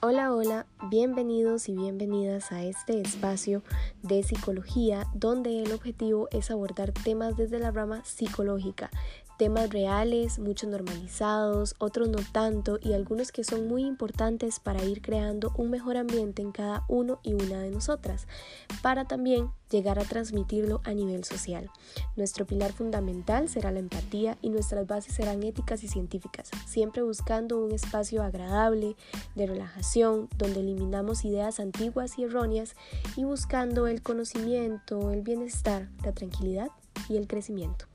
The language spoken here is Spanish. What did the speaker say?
Hola, hola, bienvenidos y bienvenidas a este espacio de psicología donde el objetivo es abordar temas desde la rama psicológica, temas reales, muchos normalizados, otros no tanto y algunos que son muy importantes para ir creando un mejor ambiente en cada uno y una de nosotras, para también llegar a transmitirlo a nivel social. Nuestro pilar fundamental será la empatía y nuestras bases serán éticas y científicas, siempre buscando un espacio agradable, de relajación, donde eliminamos ideas antiguas y erróneas y buscando el conocimiento, el bienestar, la tranquilidad y el crecimiento.